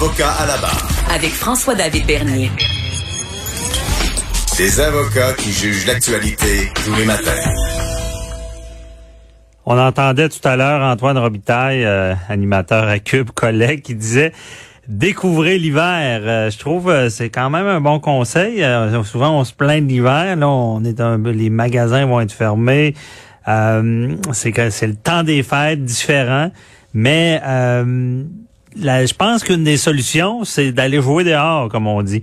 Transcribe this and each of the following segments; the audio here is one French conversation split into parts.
Avocat à la barre. avec François-David Bernier. Des avocats qui jugent l'actualité tous les matins. On entendait tout à l'heure Antoine Robitaille, euh, animateur à Cube, collègue, qui disait découvrez l'hiver. Euh, je trouve euh, c'est quand même un bon conseil. Euh, souvent on se plaint de l'hiver, là on est un, les magasins vont être fermés. Euh, c'est que c'est le temps des fêtes différent, mais euh, la- je pense qu'une des solutions c'est d'aller jouer dehors, comme on dit.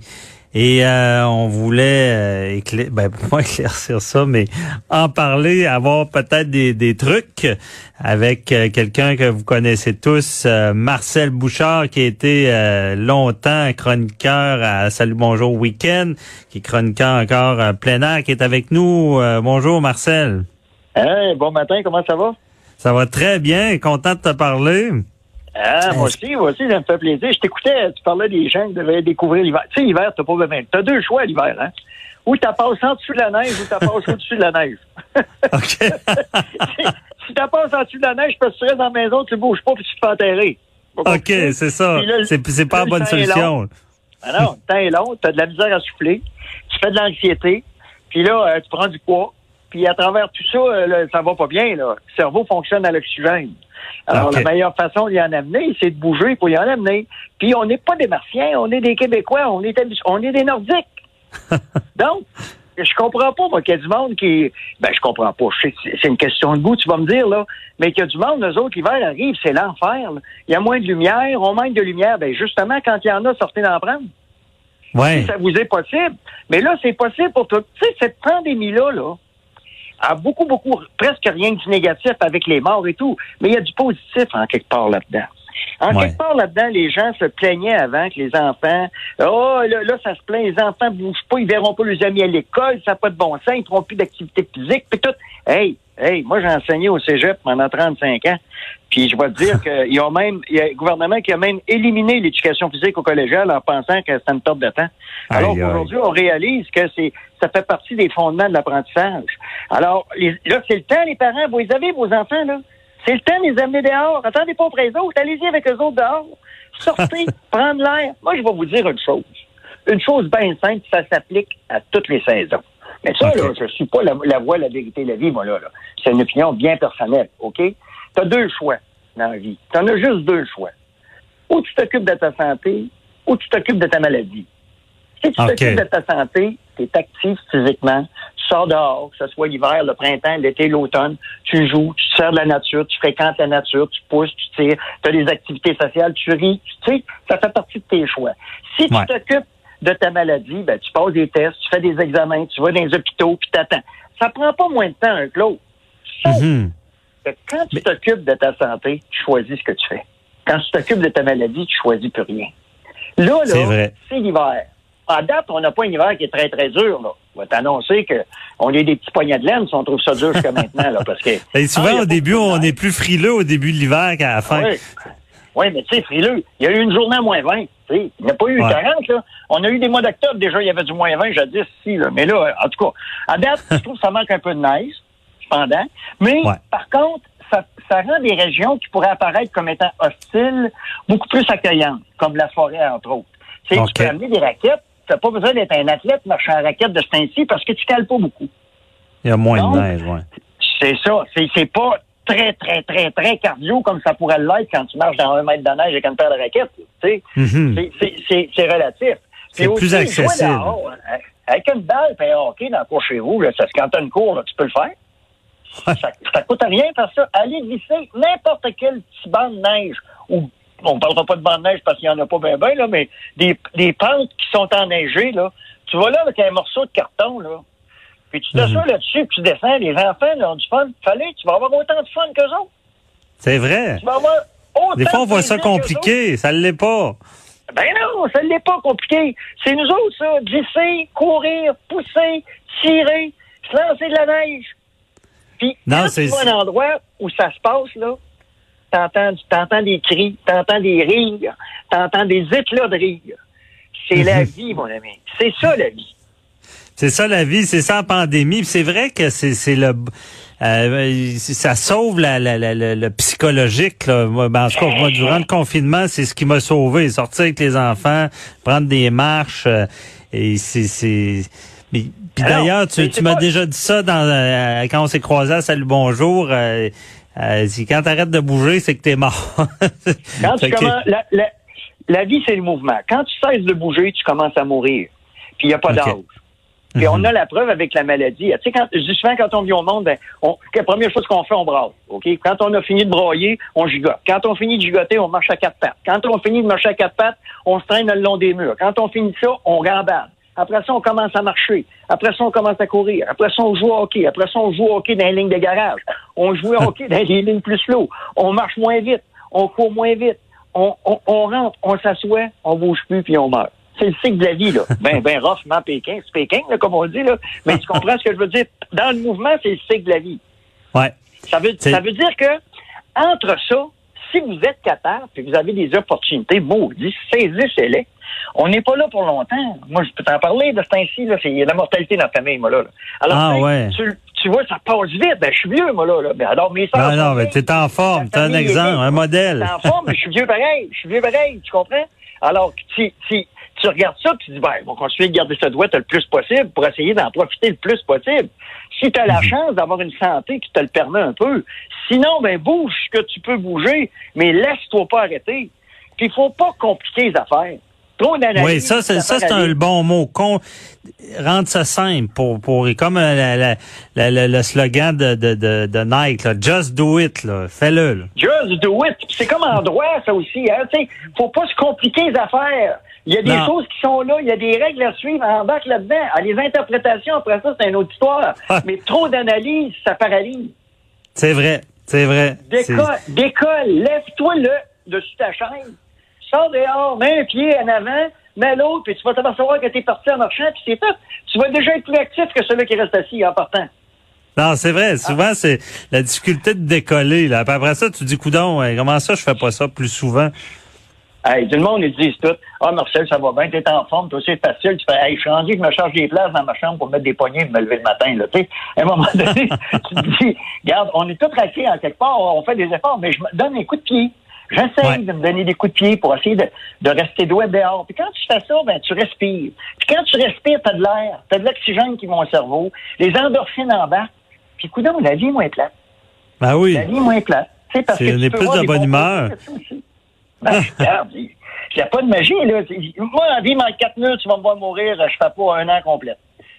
Et euh, on voulait euh, éclair- ben, pas éclaircir ça, mais en parler, avoir peut-être des, des trucs avec euh, quelqu'un que vous connaissez tous, euh, Marcel Bouchard, qui a été euh, longtemps chroniqueur à Salut Bonjour Week-end, qui est chroniqueur encore à plein air, qui est avec nous. Euh, bonjour Marcel. Hey, bon matin, comment ça va? Ça va très bien, content de te parler. Ah, moi aussi, moi aussi, ça me fait plaisir. Je t'écoutais, tu parlais des gens qui devaient découvrir l'hiver. Tu sais, l'hiver, t'as pas besoin. T'as deux choix l'hiver, hein? Ou t'as passé en dessous de la neige ou t'as passé au-dessus de la neige. OK. si t'as passé en dessous de la neige, parce que tu restes dans la maison, tu bouges pas puis tu te fais enterrer. OK, c'est ça. C'est pas la bonne solution. Ah non, le temps est long, t'as de la misère à souffler, tu fais de l'anxiété, puis là, euh, tu prends du poids, puis à travers tout ça, euh, là, ça va pas bien, là. Le cerveau fonctionne à l'oxygène. Alors, la meilleure façon d'y en amener, c'est de bouger pour y en amener. Puis on n'est pas des Martiens, on est des Québécois, on est, on est des Nordiques. Donc, je comprends pas, moi, qu'il y a du monde qui... Ben, je comprends pas. C'est- une question de goût, tu vas me dire, là. Mais qu'il y a du monde, eux autres, l'hiver arrive, c'est l'enfer. Il y a moins de lumière, on manque de lumière. Ben, justement, quand il y en a, sortez d'en prendre Ouais. si ça vous est possible. Mais là, c'est possible pour tout. Tu sais, cette pandémie-là, là, a beaucoup, beaucoup, presque rien de négatif avec les morts et tout. Mais il y a du positif en quelque part là-dedans. En Ouais. quelque part là-dedans, les gens se plaignaient avant que les enfants, oh, là, là, ça se plaint, les enfants bougent pas, ils verront pas leurs amis à l'école, ça n'a pas de bon sens, ils feront plus d'activité physique, puis tout. Hey, hey, moi, j'ai enseigné au cégep pendant 35 ans. Puis je vais te dire qu'il y a même, il y a un gouvernement qui a même éliminé l'éducation physique au collégial en pensant que c'était une perte de temps. Alors qu'aujourd'hui, on réalise que c'est, ça fait partie des fondements de l'apprentissage. Alors, les- là, c'est le temps, les parents, vous les avez, vos enfants, là? C'est le temps de les amener dehors. Attendez pas auprès des autres. Allez-y avec eux autres dehors. Sortez, prendre l'air. Moi, je vais vous dire une chose. Une chose bien simple, ça s'applique à toutes les saisons. Mais ça, Ok. là, je suis pas la, la voix, la vérité, la vie, moi, là. là. C'est une opinion bien personnelle, OK? Tu as deux choix dans la vie. Tu en as juste deux choix. Ou tu t'occupes de ta santé, ou tu t'occupes de ta maladie. Si tu t'occupes de ta santé, tu es actif physiquement, tu sors dehors, que ce soit l'hiver, le printemps, l'été, l'automne, tu joues, tu te sers de la nature, tu fréquentes la nature, tu pousses, tu tires, tu as des activités sociales, tu ris, tu sais, ça fait partie de tes choix. Si tu t'occupes de ta maladie, ben, tu passes des tests, tu fais des examens, tu vas dans les hôpitaux, puis t'attends. Ça prend pas moins de temps un que l'autre. Que quand tu t'occupes de ta santé, tu choisis ce que tu fais. Quand tu t'occupes de ta maladie, tu choisis plus rien. Là, là, c'est l'hiver. En date, on n'a pas un hiver qui est très, très dur. Là. On va t'annoncer qu'on est des petits poignets de laine si on trouve ça dur jusqu'à maintenant. Là, parce que, Et souvent, Ah, au début, on est plus frileux au début de l'hiver qu'à la fin. Oui. Oui, mais tu sais, frileux, il y a eu une journée à moins 20. tu sais. Il n'y a pas eu Ouais. 40. Là. On a eu des mois d'octobre, déjà, il y avait du moins 20 jadis. Si, là. Mais là, en tout cas, à date, je trouve que ça manque un peu de neige, cependant. Mais Ouais. par contre, ça, ça rend des régions qui pourraient apparaître comme étant hostiles beaucoup plus accueillantes, comme la forêt, entre autres. Tu sais, Ok. tu peux amener des raquettes. Tu n'as pas besoin d'être un athlète marchant en raquette de ce temps-ci parce que tu cales pas beaucoup. Il y a moins de neige, ouais. C'est ça. C'est, c'est pas très, très, très, très cardio comme ça pourrait l'être quand tu marches dans un mètre de neige avec une paire de raquettes. Tu Mhm. c'est, c'est, c'est, c'est relatif. C'est plus accessible. dehors, hein, Avec une balle et un hockey dans le cours chez vous, là, ça, quand t'as une cour, là, tu peux le faire. Ouais. Ça, ça coûte rien faire ça. Aller glisser n'importe quel petit banc de neige ou on ne parlera pas de banc de neige parce qu'il n'y en a pas bien, bien, là, mais des, des pentes qui sont enneigées, là. Tu vas là avec un morceau de carton, là. Puis tu t'assois Mhm. là-dessus, puis tu descends. Les enfants là, ont du fun. Fallait, tu vas avoir autant de fun qu'eux autres. C'est vrai. Tu vas avoir autant Des fois, on voit ça compliqué. Ça l'est pas. Ben non, ça l'est pas compliqué. C'est nous autres, ça. Glisser, courir, pousser, tirer, se lancer de la neige. Puis, Non, quand c'est- tu un endroit où ça se passe, là, t'entends, t'entends des cris, t'entends des rires, t'entends des éclats de rire. C'est la vie, mon ami. C'est ça, la vie. C'est ça la vie, c'est ça la pandémie. C'est vrai que c'est c'est le euh, ça sauve la, la, la- la- le psychologique. Là. Moi, ben, en tout cas, moi, durant le confinement, c'est ce qui m'a sauvé. Sortir avec les enfants, prendre des marches. euh, et c'est c'est. Puis d'ailleurs, tu, tu m'as pas- déjà dit ça dans euh, quand on s'est croisés à Salut Bonjour. Euh, si quand t'arrêtes de bouger, c'est que t'es mort. Quand tu commences, la, la- la vie, c'est le mouvement. Quand tu cesses de bouger, tu commences à mourir. Puis il n'y a pas d'âge. Puis on Mhm. a la preuve avec la maladie. Tu sais, quand, souvent, quand on vit au monde, ben, on, la première chose qu'on fait, on brasse. OK? Quand on a fini de broyer, on gigote. Quand on finit de gigoter, on marche à quatre pattes. Quand on finit de marcher à quatre pattes, on se traîne le long des murs. Quand on finit ça, on gambade. Après ça, on commence à marcher. Après ça, on commence à courir. Après ça, on joue au hockey. Après ça, on joue au hockey dans les lignes de garage. On joue au hockey dans les lignes plus slow. On marche moins vite. On court moins vite. On, on, on rentre, on s'assoit, on bouge plus, puis on meurt. C'est le cycle de la vie, là. Ben, ben, roughement Pékin, c'est Pékin, là, comme on dit, là. Mais tu comprends ce que je veux dire? Dans le mouvement, c'est le cycle de la vie. ouais. Ça veut, ça veut dire que, entre ça, si vous êtes capable, puis vous avez des opportunités maudits, saisissez-les. On n'est pas là pour longtemps. Moi, je peux t'en parler de ce temps-ci, il y a de la mortalité dans la famille, moi, là. Alors, Ah, ouais. tu, tu vois, ça passe vite. Ben, je suis vieux, moi, là. là. Ben, alors, mes soeurs. Non, non, mais t'es en forme. T'es un exemple, un modèle. T'es en forme, mais je suis vieux pareil. Je suis vieux pareil, tu comprends? Alors, tu, tu, tu regardes ça, puis tu dis, ben, on va continuer de garder ça droit le plus possible pour essayer d'en profiter le plus possible. Si tu as la chance d'avoir une santé qui te le permet un peu, sinon, ben, bouge ce que tu peux bouger, mais laisse-toi pas arrêter. Puis, il faut pas compliquer les affaires. Trop d'analyse. Oui, ça, c'est ça, c'est un bon mot. Con, rendre ça simple pour, pour comme euh, la- la- la- la- le slogan de, de, de, de Nike, là, just do it, là, fais-le. là. Just do it. Puis C'est comme en droit, ça aussi. Hein? Tu faut pas se compliquer les affaires. Il y a des Non. choses qui sont là, il y a des règles à suivre, embarque là-dedans. Ah, les interprétations, après ça, c'est une autre histoire. Ah. Mais trop d'analyse, ça paralyse. C'est vrai, c'est vrai. Décolle, décolle, lève-toi le dessus ta chaîne. Sors dehors, mets un pied en avant, mets l'autre, puis tu vas t'apercevoir que t'es parti en marchant, puis c'est tout. Tu vas déjà être plus actif que celui qui reste assis en partant. Non, c'est vrai. Souvent, c'est la difficulté de décoller. Là. Puis après ça, tu dis, coudon, ouais, comment ça, je fais pas ça plus souvent? Hey, tout le monde, ils disent tout. Ah, Marcel, ça va bien, t'es en forme, toi, c'est facile. Tu fais, hey, je suis rendu je me charge des places dans ma chambre pour mettre des poignées et me lever le matin, là. Tu sais, à un moment donné, tu te dis, regarde, on est tous raqués en quelque part, on fait des efforts, mais je me donne un coup de pied. J'essaie Ouais. de me donner des coups de pied pour essayer de, de rester droit dehors. Puis quand tu fais ça, ben, tu respires. Puis quand tu respires, t'as de l'air, t'as de l'oxygène qui va au cerveau, les endorphines en bas. Puis, coudonc, la vie est moins plate. Ben oui. La vie est moins plate. Tu sais, parce C'est- que on est plus de bonne humeur. Ben, regarde, il n'y a pas de magie, là. Moi, en vie, en quatre minutes, tu vas me voir mourir, je fais pas un an complet.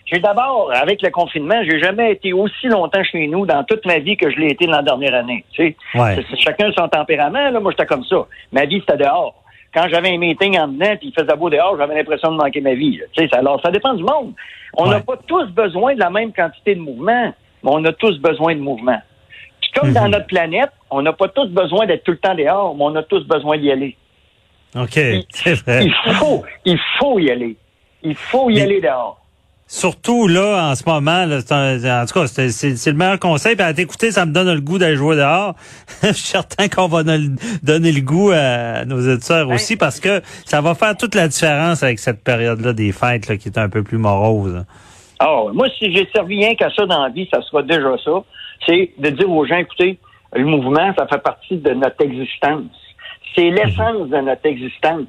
J'ai d'abord, avec le confinement, j'ai jamais été aussi longtemps chez nous dans toute ma vie que je l'ai été dans la dernière année. Tu sais, Ouais. Chacun son tempérament. Là. Moi, j'étais comme ça. Ma vie, c'était dehors. Quand j'avais un meeting en dedans, puis il faisait beau dehors, j'avais l'impression de manquer ma vie. là. Tu sais, ça- alors, ça dépend du monde. On n'a Ouais. pas tous besoin de la même quantité de mouvement, mais on a tous besoin de mouvement. Puis comme dans Mhm. notre planète, on n'a pas tous besoin d'être tout le temps dehors, mais on a tous besoin d'y aller. OK, c'est vrai. Il faut, il faut y aller. Il faut y Mais- aller dehors. Surtout là, en ce moment, là, un- en tout cas, c'est le meilleur conseil. Puis à t'écouter, ça me donne le goût d'aller jouer dehors. Je suis certain qu'on va donner donner le goût à nos éditeurs Ben, aussi parce que ça va faire toute la différence avec cette période-là des fêtes là, qui est un peu plus morose. Ah, ouais. moi, si j'ai servi rien qu'à ça dans la vie, ça sera déjà ça. C'est de dire aux gens, écoutez, le mouvement, ça fait partie de notre existence. C'est l'essence de notre existence.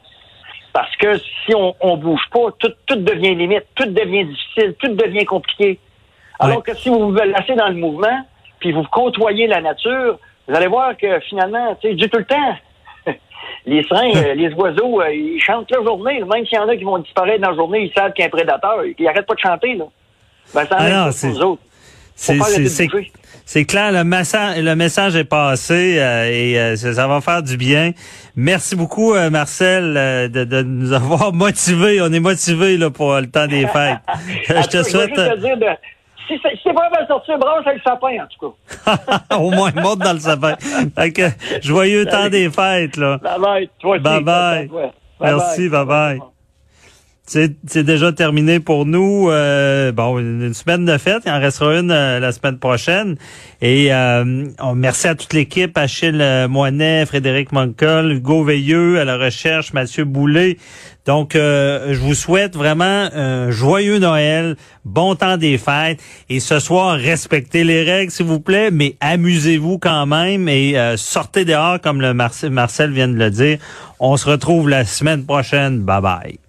Parce que si on, on bouge pas, tout, tout devient limite, tout devient difficile, tout devient compliqué. Alors Ouais. que si vous vous laissez dans le mouvement, puis vous côtoyez la nature, vous allez voir que finalement, tu sais, dis tout le temps, les seringues, euh, les oiseaux, euh, ils chantent la journée. Même s'il y en a qui vont disparaître dans la journée, ils savent qu'il y a un prédateur. Ils n'arrêtent pas de chanter, là. Ben, la Ah non, c'est- pour nous autres. C'est clair, le message, le message est passé euh, et euh, ça, va faire du bien. Merci beaucoup, euh, Marcel, euh, de, de nous avoir motivés. On est motivés là, pour le temps des fêtes. Je te souhaite... juste te dire de si c'est si pas mal sorti, branche avec le sapin, en tout cas. Au moins, monte dans le sapin. Fait que, joyeux temps des fêtes, là. Bye bye. Toi aussi. Bye bye. Ouais. Merci, bye bye. C'est déjà terminé pour nous. Euh, bon, une semaine de fête. Il en restera une euh, la semaine prochaine. Et euh, on, merci à toute l'équipe, Achille euh, Moinet, Frédéric Moncol, Hugo Veilleux, à la recherche, Mathieu Boulay. Donc, euh, je vous souhaite vraiment un joyeux Noël, bon temps des fêtes. Et ce soir, respectez les règles, s'il vous plaît, mais amusez-vous quand même et euh, sortez dehors, comme le Marcel vient de le dire. On se retrouve la semaine prochaine. Bye bye.